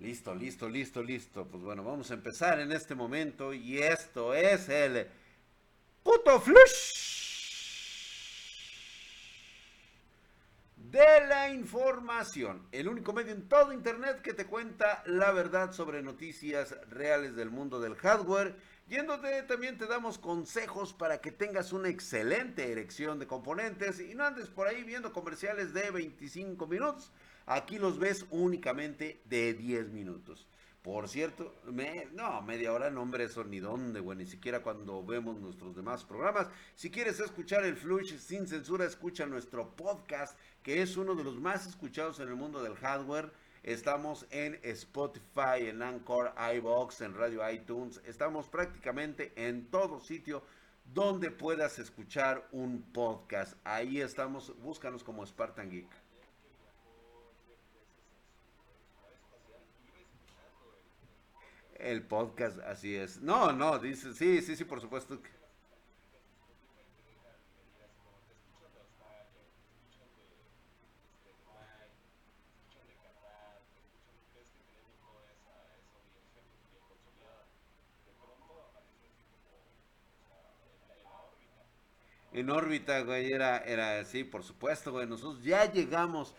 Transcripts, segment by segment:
Listo, listo, listo, listo. Pues bueno, vamos a empezar en este momento y esto es el puto flush de la información. El único medio en todo internet que te cuenta la verdad sobre noticias reales del mundo del hardware. Yéndote también te damos consejos para que tengas una excelente erección de componentes y no andes por ahí viendo comerciales de 25 minutos Aquí los ves únicamente de 10 minutos. Por cierto, no, media hora no, hombre, eso ni dónde, güey, ni siquiera cuando vemos nuestros demás programas. Si quieres escuchar el Flush sin censura, escucha nuestro podcast, que es uno de los más escuchados en el mundo del hardware. Estamos en Spotify, en Anchor, iBox, en Radio iTunes. Estamos prácticamente en todo sitio donde puedas escuchar un podcast. Ahí estamos, búscanos como Spartan Geek. El podcast, así es. No, no, dice, sí, sí, sí, por supuesto. En órbita, güey, era, era, sí, por supuesto, güey. Nosotros ya llegamos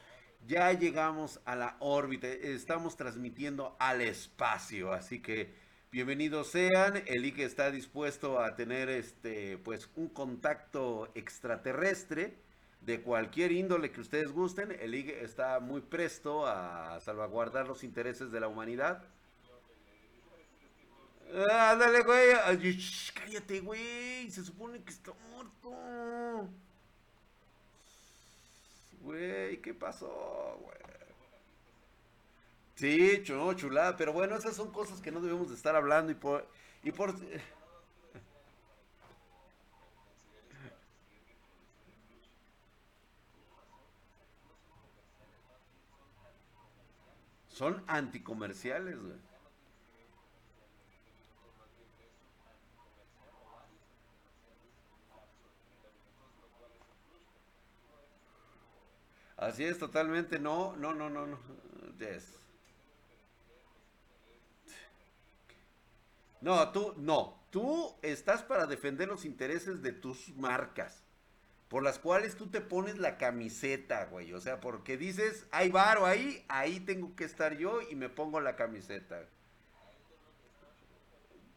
ya llegamos a la órbita, estamos transmitiendo al espacio, así que bienvenidos sean. El IGE está dispuesto a tener este pues un contacto extraterrestre de cualquier índole que ustedes gusten. El IGE está muy presto a salvaguardar los intereses de la humanidad. Ándale, güey. cállate, güey. Se supone que está muerto. Güey, ¿qué pasó, güey? Sí, no, chulada, pero bueno, esas son cosas que no debemos de estar hablando y por... Y por... Son anticomerciales, güey. Así es, totalmente. No, no, no, no, no. No, tú, no. Tú estás para defender los intereses de tus marcas. Por las cuales tú te pones la camiseta, güey. O sea, porque dices, hay varo ahí, ahí tengo que estar yo y me pongo la camiseta.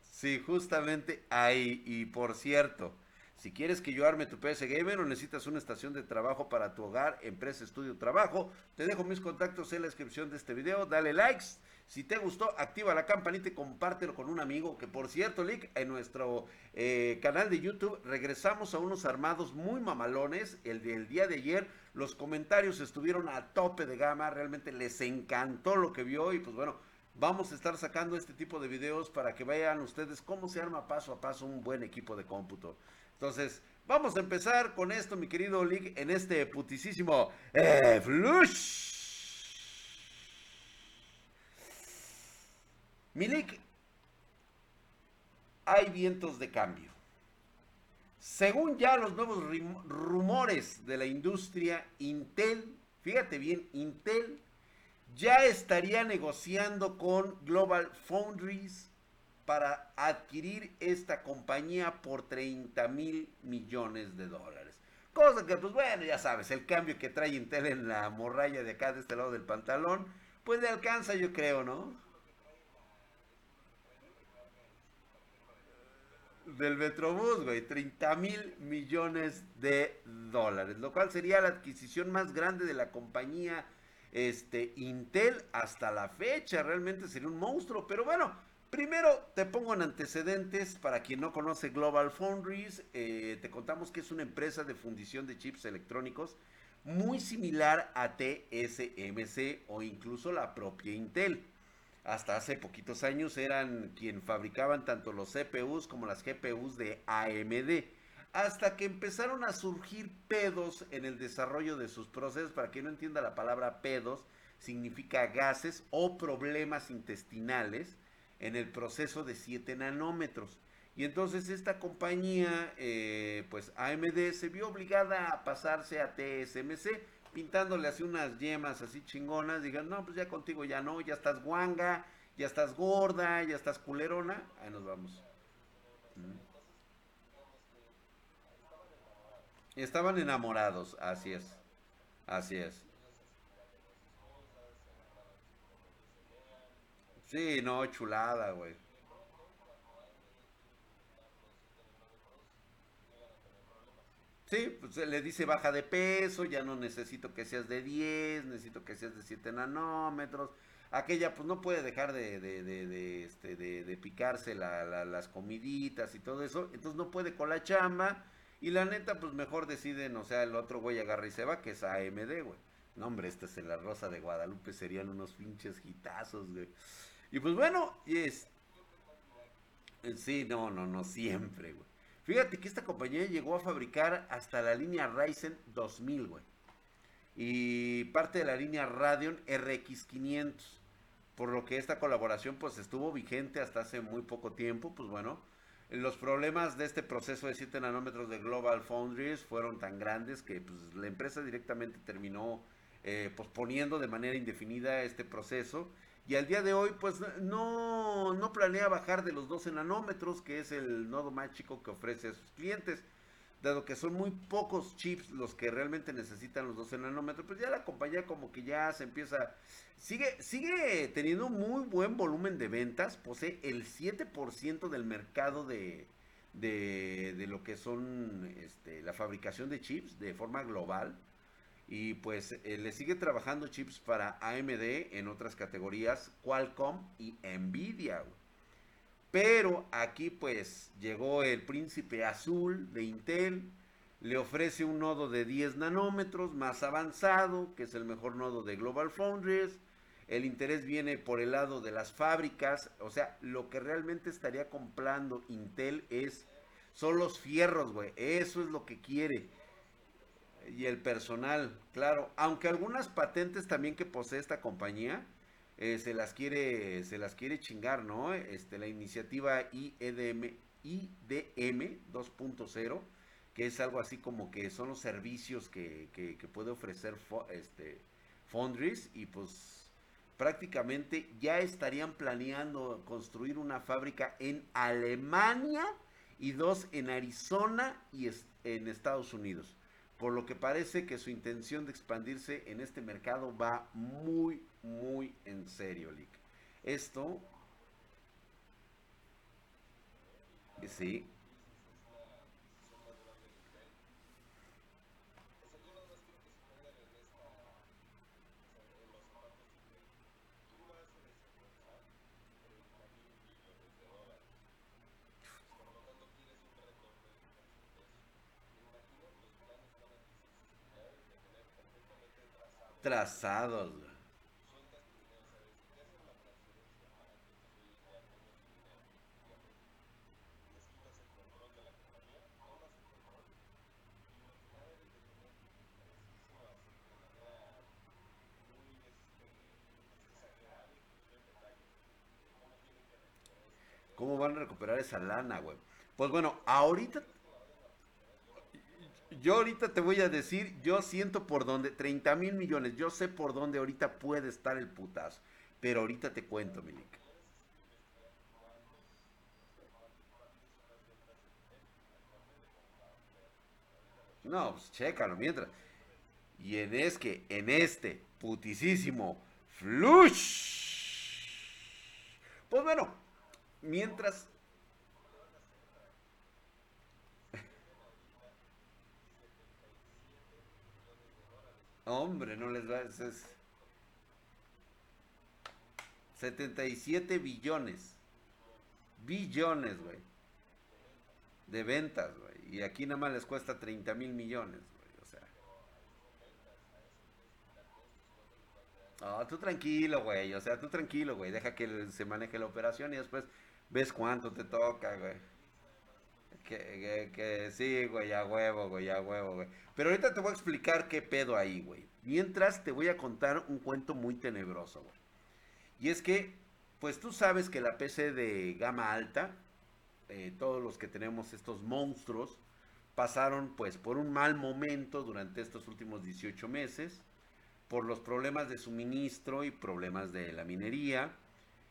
Sí, justamente ahí. Y por cierto, si quieres que yo arme tu PS Gamer o necesitas una estación de trabajo para tu hogar, empresa, estudio, trabajo, te dejo mis contactos en la descripción de este video. Dale likes. Si te gustó, activa la campanita y compártelo con un amigo. Que por cierto, Lick, en nuestro eh, canal de YouTube regresamos a unos armados muy mamalones. El del día de ayer, los comentarios estuvieron a tope de gama. Realmente les encantó lo que vio y pues bueno, vamos a estar sacando este tipo de videos para que vean ustedes cómo se arma paso a paso un buen equipo de cómputo. Entonces, vamos a empezar con esto, mi querido League, en este putisísimo eh, Flush. Milik, hay vientos de cambio. Según ya los nuevos rumores de la industria, Intel, fíjate bien, Intel ya estaría negociando con Global Foundries para adquirir esta compañía por 30 mil millones de dólares. Cosa que, pues bueno, ya sabes, el cambio que trae Intel en la morralla de acá, de este lado del pantalón, pues le alcanza, yo creo, ¿no? Del Metrobús, güey, 30 mil millones de dólares, lo cual sería la adquisición más grande de la compañía este, Intel hasta la fecha. Realmente sería un monstruo, pero bueno, Primero te pongo en antecedentes para quien no conoce Global Foundries. Eh, te contamos que es una empresa de fundición de chips electrónicos muy similar a TSMC o incluso la propia Intel. Hasta hace poquitos años eran quien fabricaban tanto los CPUs como las GPUs de AMD. Hasta que empezaron a surgir pedos en el desarrollo de sus procesos. Para quien no entienda la palabra pedos, significa gases o problemas intestinales en el proceso de 7 nanómetros. Y entonces esta compañía, eh, pues AMD, se vio obligada a pasarse a TSMC pintándole así unas yemas así chingonas, digan, no, pues ya contigo ya no, ya estás guanga, ya estás gorda, ya estás culerona, ahí nos vamos. Estaban enamorados, así es, así es. Sí, no, chulada, güey. Sí, pues le dice baja de peso, ya no necesito que seas de 10, necesito que seas de 7 nanómetros. Aquella pues no puede dejar de, de, de, de este, de, picarse las comiditas y todo eso, entonces no puede con la chamba. Y la neta, pues mejor deciden, o sea, el otro güey agarra y se va, que es AMD, güey. No, hombre, este es en la Rosa de Guadalupe, serían unos pinches gitazos, güey. Y pues bueno, es... Sí, no, no, no, siempre, güey. Fíjate que esta compañía llegó a fabricar hasta la línea Ryzen 2000, güey. Y parte de la línea Radeon RX 500. Por lo que esta colaboración pues estuvo vigente hasta hace muy poco tiempo. Pues bueno, los problemas de este proceso de 7 nanómetros de Global Foundries fueron tan grandes que pues, la empresa directamente terminó eh, posponiendo de manera indefinida este proceso y al día de hoy pues no, no planea bajar de los 12 nanómetros, que es el nodo más chico que ofrece a sus clientes. Dado que son muy pocos chips los que realmente necesitan los 12 nanómetros, pues ya la compañía como que ya se empieza... Sigue, sigue teniendo muy buen volumen de ventas, posee el 7% del mercado de, de, lo que son este, la fabricación de chips de forma global. Y pues eh, le sigue trabajando chips para AMD en otras categorías, Qualcomm y Nvidia. Pero aquí pues llegó el príncipe azul de Intel, le ofrece un nodo de 10 nanómetros más avanzado, que es el mejor nodo de Global Foundries. El interés viene por el lado de las fábricas, o sea, lo que realmente estaría comprando Intel es son los fierros, güey. Eso es lo que quiere y el personal, claro. Aunque algunas patentes también que posee esta compañía eh, se las quiere se las quiere chingar, ¿no? Este la iniciativa IEDM IDM 2.0 que es algo así como que son los servicios que, que, puede ofrecer este Foundries y pues prácticamente ya estarían planeando construir una fábrica en Alemania y dos en Arizona y en Estados Unidos por lo que parece que su intención de expandirse en este mercado va muy, muy en serio, Lick. Esto, sí, trazados. ¿Cómo van a recuperar esa lana, güey? Pues bueno, ahorita yo ahorita te voy a decir, yo siento por dónde, 30 mil millones, yo sé por dónde ahorita puede estar el putazo. Pero ahorita te cuento, Milik. No, pues chécalo mientras. Y en es que, en este putisísimo flush. Pues bueno, mientras Hombre, no les va. Es 77 billones. Billones, güey. De ventas, güey. Y aquí nada más les cuesta 30 mil millones, güey. O sea. Oh, tú tranquilo, güey. O sea, tú tranquilo, güey. Deja que se maneje la operación y después ves cuánto te toca, güey. Que, que, sí, güey, a huevo, güey, a huevo, güey. Pero ahorita te voy a explicar qué pedo ahí, güey. Mientras te voy a contar un cuento muy tenebroso, güey. Y es que, pues tú sabes que la PC de gama alta, eh, todos los que tenemos estos monstruos, pasaron pues por un mal momento durante estos últimos 18 meses, por los problemas de suministro y problemas de la minería,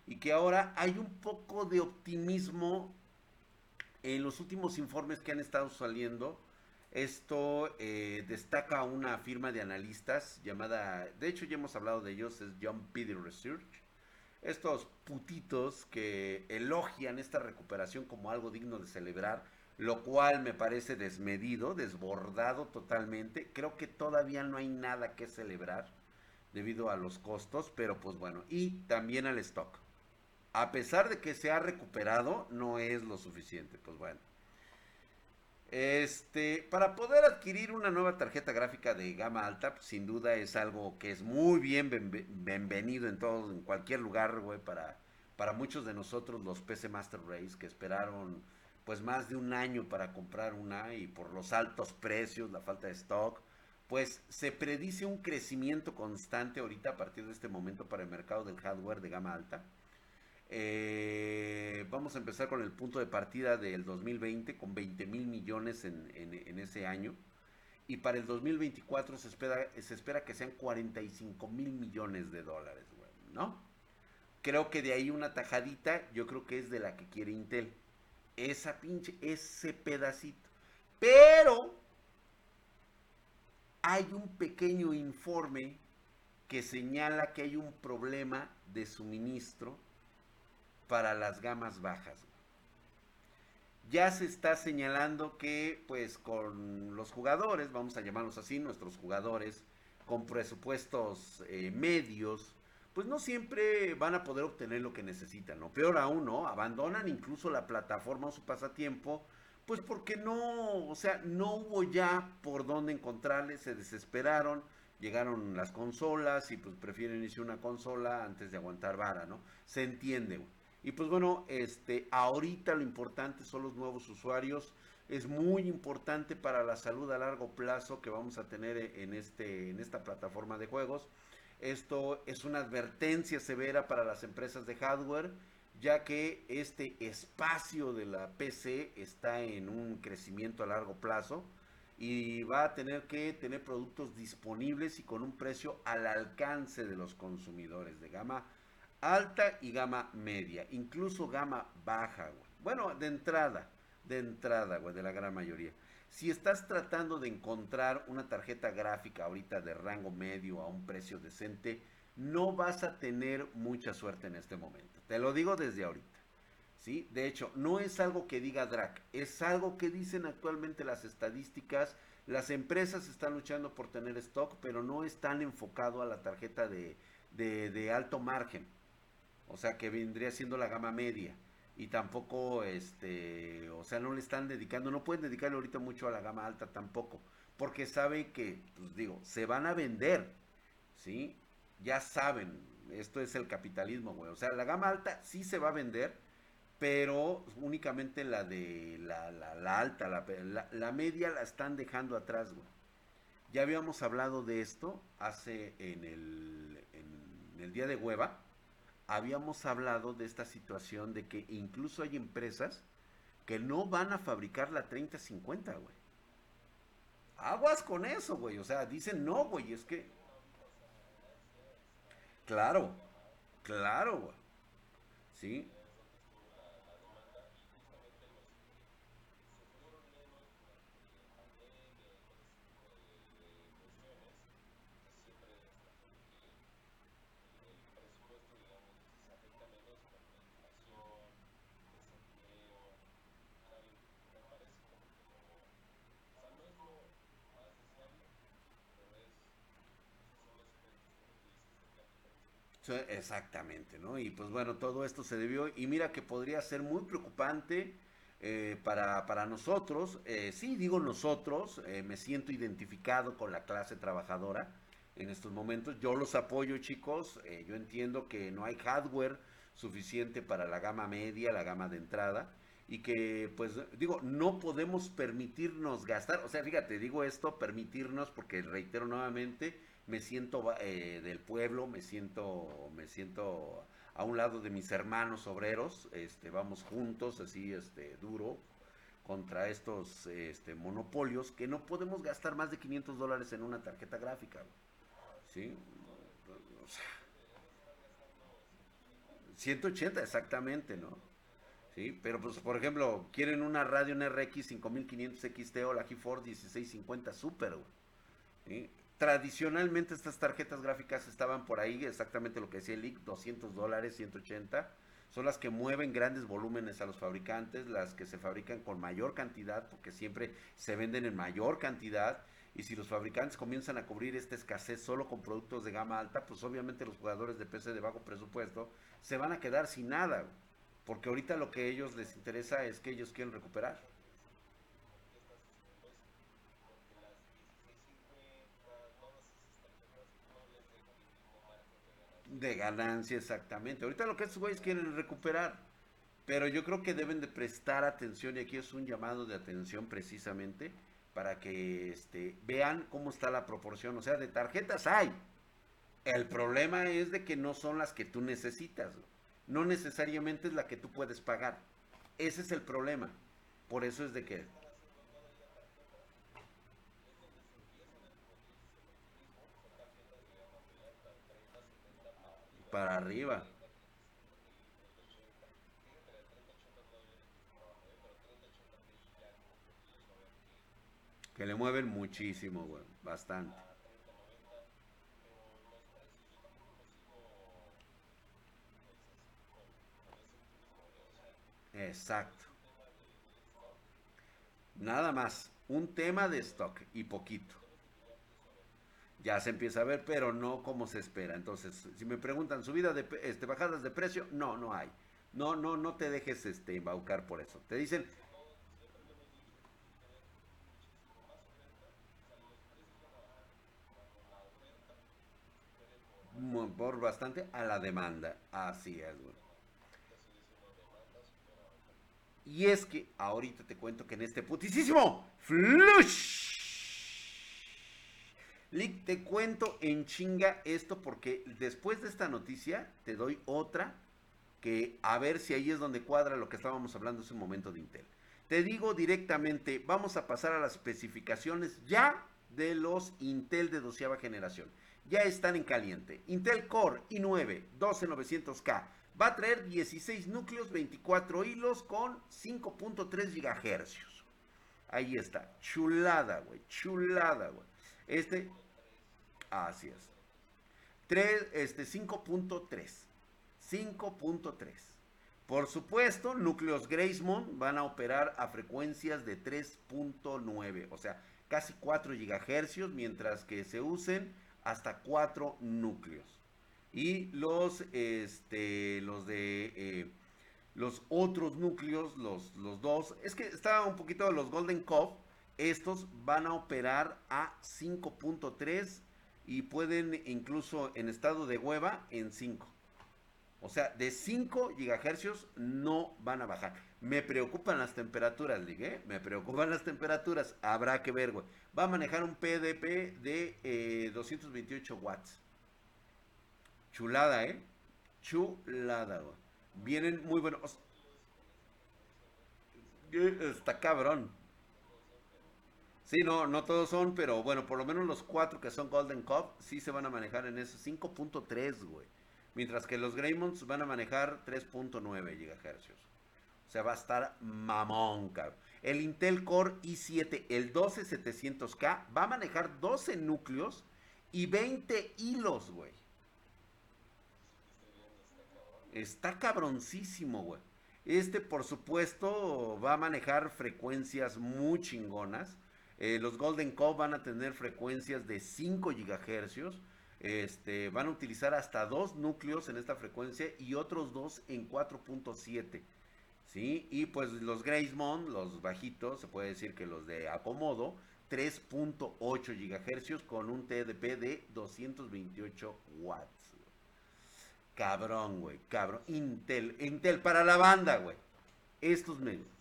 y que ahora hay un poco de optimismo en los últimos informes que han estado saliendo. Esto eh, destaca una firma de analistas llamada, de hecho ya hemos hablado de ellos, es John Piddy Research. Estos putitos que elogian esta recuperación como algo digno de celebrar, lo cual me parece desmedido, desbordado totalmente. Creo que todavía no hay nada que celebrar debido a los costos, pero pues bueno, y también al stock a pesar de que se ha recuperado, no es lo suficiente. Pues bueno. Este, para poder adquirir una nueva tarjeta gráfica de gama alta, pues, sin duda es algo que es muy bien bienvenido en todos, en cualquier lugar, güey, para, para muchos de nosotros los PC Master Race que esperaron pues más de un año para comprar una y por los altos precios, la falta de stock, pues se predice un crecimiento constante ahorita a partir de este momento para el mercado del hardware de gama alta. Eh, vamos a empezar con el punto de partida del 2020 con 20 mil millones en, ese año. Y para el 2024 se espera, que sean 45 mil millones de dólares, ¿no? Creo que de ahí una tajadita, yo creo que es de la que quiere Intel. Esa pinche, ese pedacito. Pero hay un pequeño informe que señala que hay un problema de suministro para las gamas bajas. Ya se está señalando que pues con los jugadores, vamos a llamarlos así, nuestros jugadores con presupuestos eh, medios, pues no siempre van a poder obtener lo que necesitan, o peor aún, ¿no? Abandonan incluso la plataforma o su pasatiempo, pues porque no, o sea, no hubo ya por dónde encontrarles, se desesperaron, llegaron las consolas y pues prefieren irse una consola antes de aguantar vara, ¿no? Se entiende, güey. Y pues bueno, este, ahorita lo importante son los nuevos usuarios. Es muy importante para la salud a largo plazo que vamos a tener en, este, en esta plataforma de juegos. Esto es una advertencia severa para las empresas de hardware, ya que este espacio de la PC está en un crecimiento a largo plazo y va a tener que tener productos disponibles y con un precio al alcance de los consumidores de gama alta y gama media, incluso gama baja, güey. Bueno, de entrada, de entrada, güey, de la gran mayoría. Si estás tratando de encontrar una tarjeta gráfica ahorita de rango medio a un precio decente, no vas a tener mucha suerte en este momento. Te lo digo desde ahorita. ¿Sí? De hecho, no es algo que diga DRAC, es algo que dicen actualmente las estadísticas. Las empresas están luchando por tener stock, pero no están enfocado a la tarjeta de, de alto margen o sea que vendría siendo la gama media. Y tampoco este o sea no le están dedicando no pueden dedicarle ahorita mucho a la gama alta tampoco. Porque saben que pues digo se van a vender sí ya saben esto es el capitalismo güey. O sea la gama alta sí se va a vender pero únicamente la de la, la, alta la, la, media la están dejando atrás güey. Ya habíamos hablado de esto hace en el en el día de hueva habíamos hablado de esta situación de que incluso hay empresas que no van a fabricar la 3050, güey. Aguas con eso, güey. O sea, dicen no, güey. Es que. Claro, claro. Sí. Exactamente, ¿no? Y pues bueno, todo esto se debió, y mira que podría ser muy preocupante eh, para, para, nosotros, eh, sí digo nosotros, eh, me siento identificado con la clase trabajadora en estos momentos, yo los apoyo chicos, yo entiendo que no hay hardware suficiente para la gama media, la gama de entrada, y que pues digo, no podemos permitirnos gastar, o sea, fíjate, digo esto, permitirnos, porque reitero nuevamente, me siento eh, del pueblo, me siento, me siento a un lado de mis hermanos obreros, este, vamos juntos, así, este, duro, contra estos este, monopolios que no podemos gastar más de 500 dólares en una tarjeta gráfica. ¿Sí? 180 exactamente, ¿no? Sí, pero pues por ejemplo, quieren una radio RX 5500 XT o la GeForce 1650 Super. Tradicionalmente estas tarjetas gráficas estaban por ahí, exactamente lo que decía el IC, 200 dólares, 180 son las que mueven grandes volúmenes a los fabricantes, las que se fabrican con mayor cantidad, porque siempre se venden en mayor cantidad. Y si los fabricantes comienzan a cubrir esta escasez solo con productos de gama alta, pues obviamente los jugadores de PC de bajo presupuesto se van a quedar sin nada. Porque ahorita lo que a ellos les interesa es que ellos quieren recuperar. De ganancia, exactamente. Ahorita lo que estos güeyes quieren recuperar. Pero yo creo que deben de prestar atención y aquí es un llamado de atención precisamente para que este, vean cómo está la proporción. O sea, de tarjetas hay. El problema es de que no son las que tú necesitas. No necesariamente es la que tú puedes pagar. Ese es el problema. Por eso es de que para arriba. Que le mueven muchísimo, güey. Bastante. Exacto. Nada más. Un tema de stock y poquito ya se empieza a ver, pero no como se espera. Entonces, si me preguntan subida de este, bajadas de precio, no, no hay. No, no, no te dejes este embaucar por eso. Te dicen por bastante a la demanda. Así es, güey. Y es que ahorita te cuento que en este putisísimo flush Lick, te cuento en chinga esto porque después de esta noticia te doy otra que a ver si ahí es donde cuadra lo que estábamos hablando hace un momento de Intel. Te digo directamente, vamos a pasar a las especificaciones ya de los Intel de doceava generación. Ya están en caliente. Intel Core i9 12900K va a traer 16 núcleos, 24 hilos con 5.3 GHz. Ahí está, chulada, güey, chulada, güey. Este Así es. 3, este, 5.3. 5.3. Por supuesto, núcleos Gracemont van a operar a frecuencias de 3.9, o sea, casi 4 GHz, mientras que se usen hasta 4 núcleos. Y los, este, los de eh, los otros núcleos, los, los dos, es que está un poquito los Golden Cove, estos van a operar a 5.3 y pueden incluso en estado de hueva en 5. O sea, de 5 gigahercios no van a bajar. Me preocupan las temperaturas, ¿eh? Me preocupan las temperaturas. Habrá que ver, güey. Va a manejar un PDP de 228 eh, watts. Chulada, ¿eh? Chulada, güey. Vienen muy buenos. Está cabrón. Sí, no, no todos son, pero bueno, por lo menos los cuatro que son Golden Cup sí se van a manejar en eso, 5.3, güey. Mientras que los Greymonds van a manejar 3.9 GHz. O sea, va a estar mamón, cabrón. El Intel Core i7, el 12700K, va a manejar 12 núcleos y 20 hilos, güey. Está cabroncísimo, güey. Este, por supuesto, va a manejar frecuencias muy chingonas. Eh, los Golden Cove van a tener frecuencias de 5 GHz. Este, van a utilizar hasta dos núcleos en esta frecuencia y otros dos en 4.7. ¿sí? Y pues los Gracemont, los bajitos, se puede decir que los de acomodo, 3.8 GHz con un TDP de 228 watts. Cabrón, güey, cabrón. Intel, Intel para la banda, güey. Estos medios.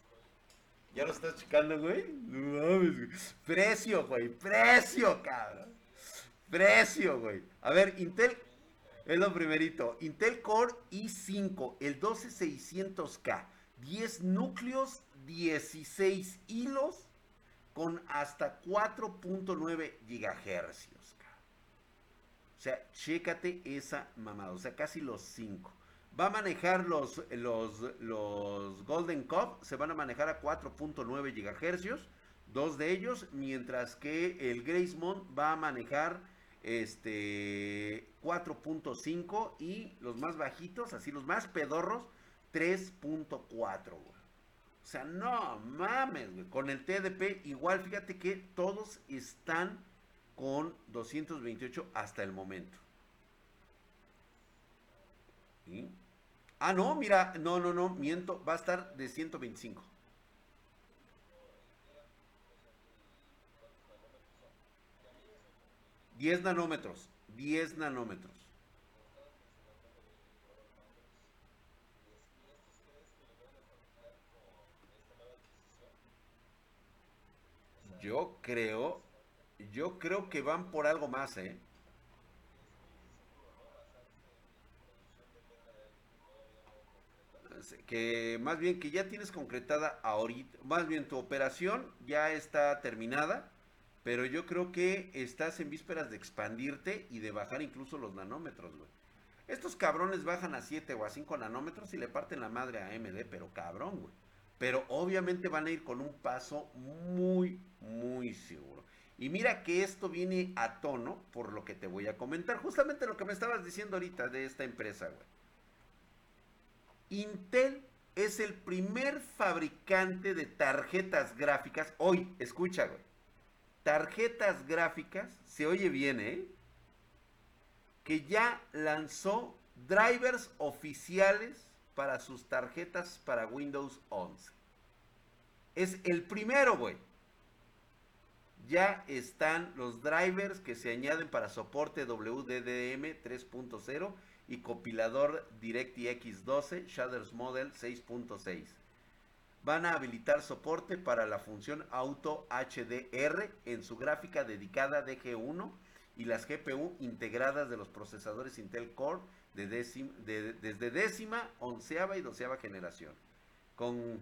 ¿Ya lo estás checando, güey? No mames, güey. Precio, güey. Precio, cabrón. Precio, güey. A ver, Intel. Es lo primerito. Intel Core i5, el 12600K. 10 núcleos, 16 hilos con hasta 4.9 gigahercios. O sea, chécate esa mamada. O sea, casi los 5. Va a manejar los, los, los Golden Cup, se van a manejar a 4.9 gigahercios, dos de ellos, mientras que el Gracemont va a manejar este 4.5 y los más bajitos, así los más pedorros, 3.4, O sea, no mames. Con el TDP, igual fíjate que todos están con 228 hasta el momento. Ah, no, mira, no, no, no, miento, va a estar de 125. 10 nanómetros, 10 nanómetros. Yo creo, yo creo que van por algo más, ¿eh? Que más bien que ya tienes concretada ahorita, más bien tu operación ya está terminada, pero yo creo que estás en vísperas de expandirte y de bajar incluso los nanómetros, güey. Estos cabrones bajan a 7 o a 5 nanómetros y le parten la madre a AMD, pero cabrón, güey. Pero obviamente van a ir con un paso muy, muy seguro. Y mira que esto viene a tono por lo que te voy a comentar. Justamente lo que me estabas diciendo ahorita de esta empresa, güey. Intel es el primer fabricante de tarjetas gráficas. Hoy, escucha, güey. Tarjetas gráficas, se oye bien, ¿eh? Que ya lanzó drivers oficiales para sus tarjetas para Windows 11. Es el primero, güey. Ya están los drivers que se añaden para soporte WDDM 3.0 y compilador DirectX 12 Shaders Model 6.6. Van a habilitar soporte para la función Auto HDR en su gráfica dedicada DG1 y las GPU integradas de los procesadores Intel Core de desde décima, onceava y doceava generación. Con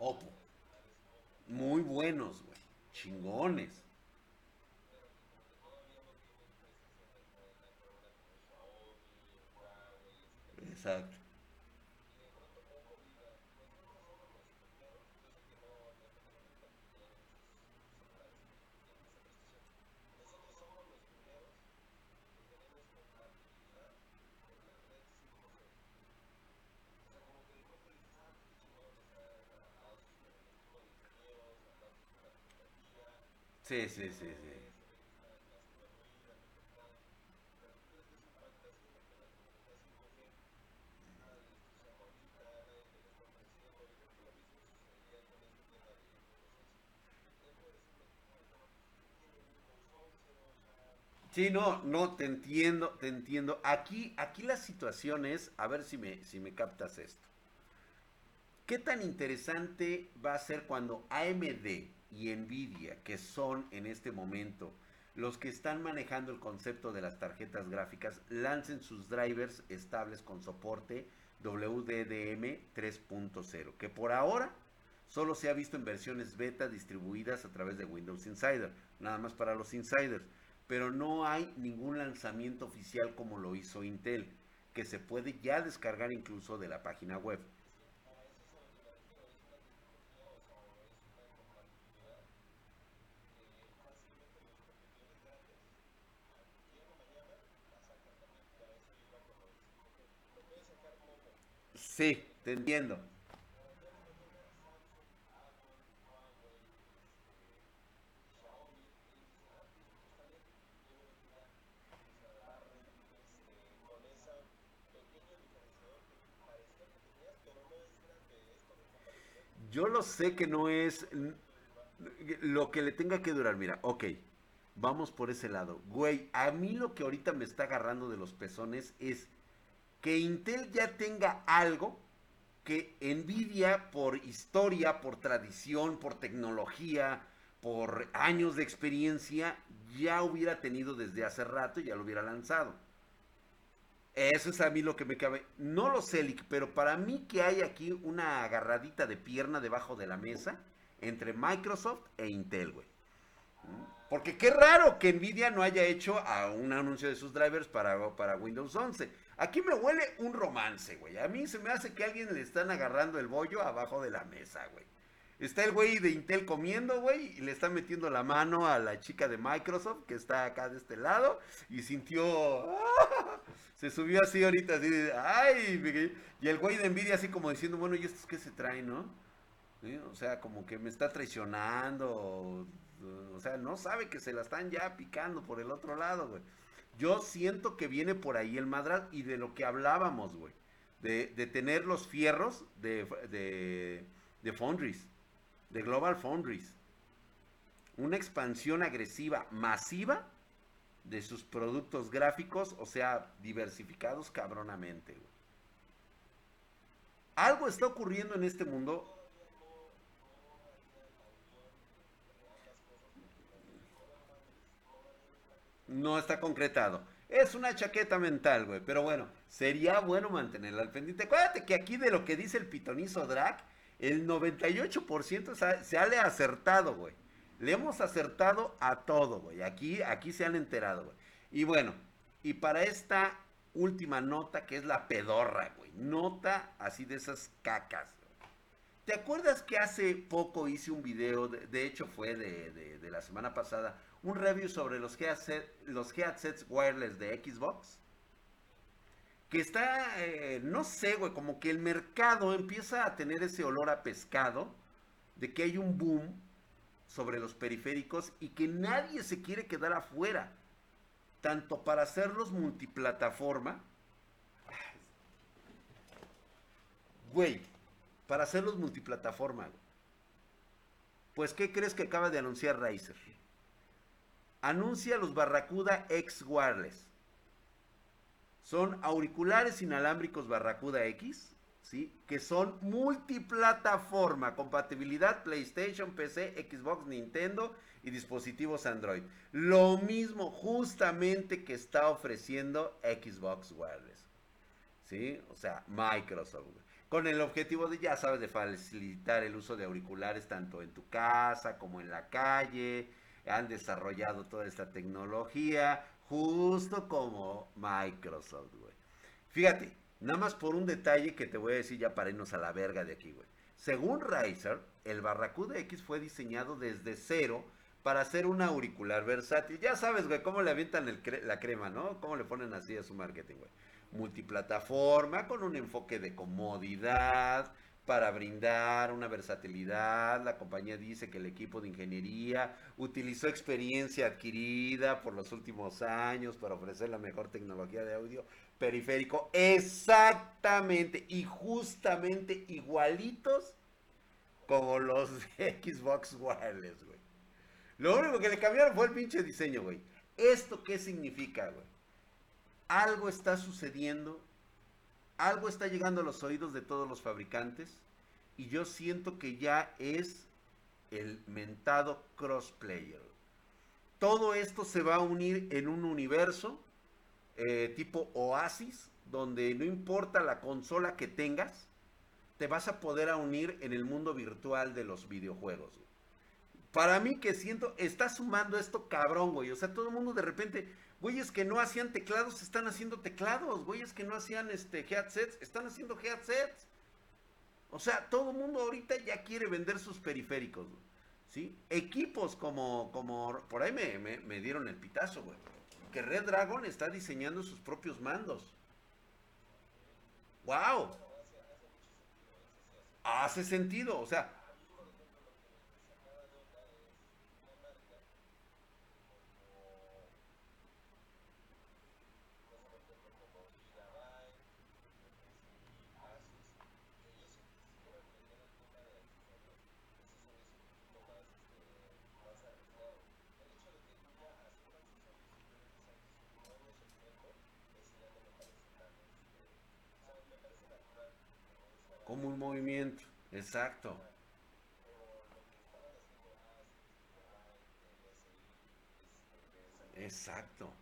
Oppo. Muy buenos, güey. Chingones. Exacto. Sí, sí, sí, sí. Sí, no, no, te entiendo, te entiendo. Aquí, aquí la situación es, a ver si me, si me captas esto. ¿Qué tan interesante va a ser cuando AMD y Nvidia, que son en este momento los que están manejando el concepto de las tarjetas gráficas, lancen sus drivers estables con soporte WDDM 3.0, que por ahora solo se ha visto en versiones beta distribuidas a través de Windows Insider, nada más para los insiders, pero no hay ningún lanzamiento oficial como lo hizo Intel, que se puede ya descargar incluso de la página web. Sí, te entiendo. Yo lo sé que no es lo que le tenga que durar. Mira, ok. vamos por ese lado. Güey, a mí lo que ahorita me está agarrando de los pezones es que Intel ya tenga algo que Nvidia por historia, por tradición, por tecnología, por años de experiencia, ya hubiera tenido desde hace rato y ya lo hubiera lanzado. Eso es a mí lo que me cabe. No lo sé, pero para mí que hay aquí una agarradita de pierna debajo de la mesa entre Microsoft e Intel, güey. Porque qué raro que Nvidia no haya hecho a un anuncio de sus drivers para, para Windows 11. Aquí me huele un romance, güey. A mí se me hace que a alguien le están agarrando el bollo abajo de la mesa, güey. Está el güey de Intel comiendo, güey, y le está metiendo la mano a la chica de Microsoft que está acá de este lado y sintió... Se subió así ahorita, así. ¡Ay! Y el güey de Nvidia así como diciendo, bueno, ¿y estos qué se traen, no? O sea, como que me está traicionando. O, sea, no sabe que se la están ya picando por el otro lado, güey. Yo siento que viene por ahí el madral y de lo que hablábamos, güey. De, tener los fierros de, de, de Foundries de Global Foundries. Una expansión agresiva, masiva de sus productos gráficos, o sea, diversificados cabronamente. Algo está ocurriendo en este mundo. No está concretado. Es una chaqueta mental, güey. Pero bueno, sería bueno mantenerla al pendiente. Acuérdate que aquí de lo que dice el pitonizo Drac, el 98% se ha acertado, güey. Le hemos acertado a todo, güey. Aquí, aquí se han enterado, güey. Y bueno, y para esta última nota que es la pedorra, güey. Nota así de esas cacas. ¿Te acuerdas que hace poco hice un video, de, hecho fue de, la semana pasada, un review sobre los, los headsets wireless de Xbox? que está, eh, no sé, güey, como que el mercado empieza a tener ese olor a pescado, de que hay un boom sobre los periféricos y que nadie se quiere quedar afuera, tanto para hacerlos multiplataforma, güey, para hacerlos multiplataforma, pues ¿qué crees que acaba de anunciar Razer? Anuncia los Barracuda X Wireless son auriculares inalámbricos Barracuda X, ¿sí? Que son multiplataforma, compatibilidad PlayStation, PC, Xbox, Nintendo y dispositivos Android. Lo mismo justamente que está ofreciendo Xbox Wireless. ¿Sí? O sea, Microsoft. Con el objetivo de, ya sabes, de facilitar el uso de auriculares tanto en tu casa como en la calle. Han desarrollado toda esta tecnología Justo como Microsoft, güey. Fíjate, nada más por un detalle que te voy a decir ya para irnos a la verga de aquí, güey. Según Razer, el Barracuda X fue diseñado desde cero para hacer un auricular versátil. Ya sabes, güey, cómo le avientan la crema, ¿no? Cómo le ponen así a su marketing, güey. Multiplataforma, con un enfoque de comodidad, para brindar una versatilidad. La compañía dice que el equipo de ingeniería utilizó experiencia adquirida por los últimos años para ofrecer la mejor tecnología de audio periférico. Exactamente y justamente igualitos como los de Xbox Wireless, güey. Lo único que le cambiaron fue el pinche diseño, güey. ¿Esto qué significa, güey? Algo está sucediendo algo está llegando a los oídos de todos los fabricantes y yo siento que ya es el mentado crossplayer. Todo esto se va a unir en un universo eh, tipo Oasis, donde no importa la consola que tengas, te vas a poder unir en el mundo virtual de los videojuegos. Para mí que siento, está sumando esto cabrón, güey. O sea, todo el mundo de repente, Güeyes que no hacían teclados están haciendo teclados. Güeyes que no hacían este, headsets están haciendo headsets. O sea, todo mundo ahorita ya quiere vender sus periféricos. ¿sí? Equipos como, como por ahí me, me dieron el pitazo, güey. Que Red Dragon está diseñando sus propios mandos. ¡Wow! Hace sentido. O sea, movimiento, exacto. Exacto.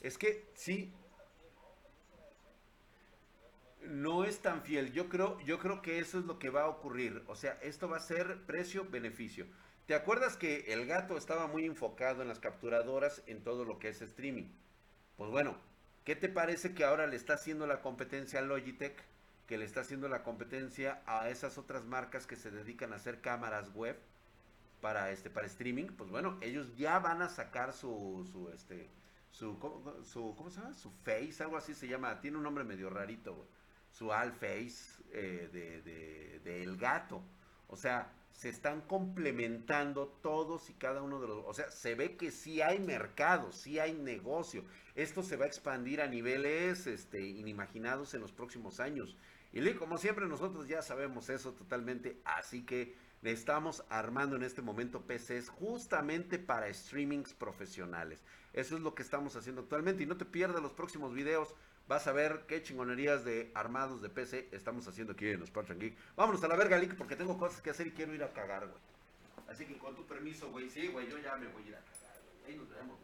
Es que sí, no es tan fiel. Yo creo, yo creo que eso es lo que va a ocurrir. O sea, esto va a ser precio-beneficio. ¿Te acuerdas que el gato estaba muy enfocado en las capturadoras en todo lo que es streaming? Pues bueno, ¿qué te parece que ahora le está haciendo la competencia a Logitech? Que le está haciendo la competencia a esas otras marcas que se dedican a hacer cámaras web para este para streaming. Pues bueno, ellos ya van a sacar su, su este su ¿cómo, se llama? Su face, algo así se llama. Tiene un nombre medio rarito, güey. Su face eh, de, de, el gato. O sea, se están complementando todos y cada uno de los, o sea, se ve que sí hay mercado, sí hay negocio. Esto se va a expandir a niveles este, inimaginados en los próximos años. Y como siempre nosotros ya sabemos eso totalmente, así que estamos armando en este momento PCs justamente para streamings profesionales. Eso es lo que estamos haciendo actualmente y no te pierdas los próximos videos Vas a ver qué chingonerías de armados de PC estamos haciendo aquí en los Patreon Geek. Vámonos a la verga, Link, porque tengo cosas que hacer y quiero ir a cagar, güey. Así que con tu permiso, güey. Sí, güey, yo ya me voy a ir a cagar, güey. Ahí nos vemos,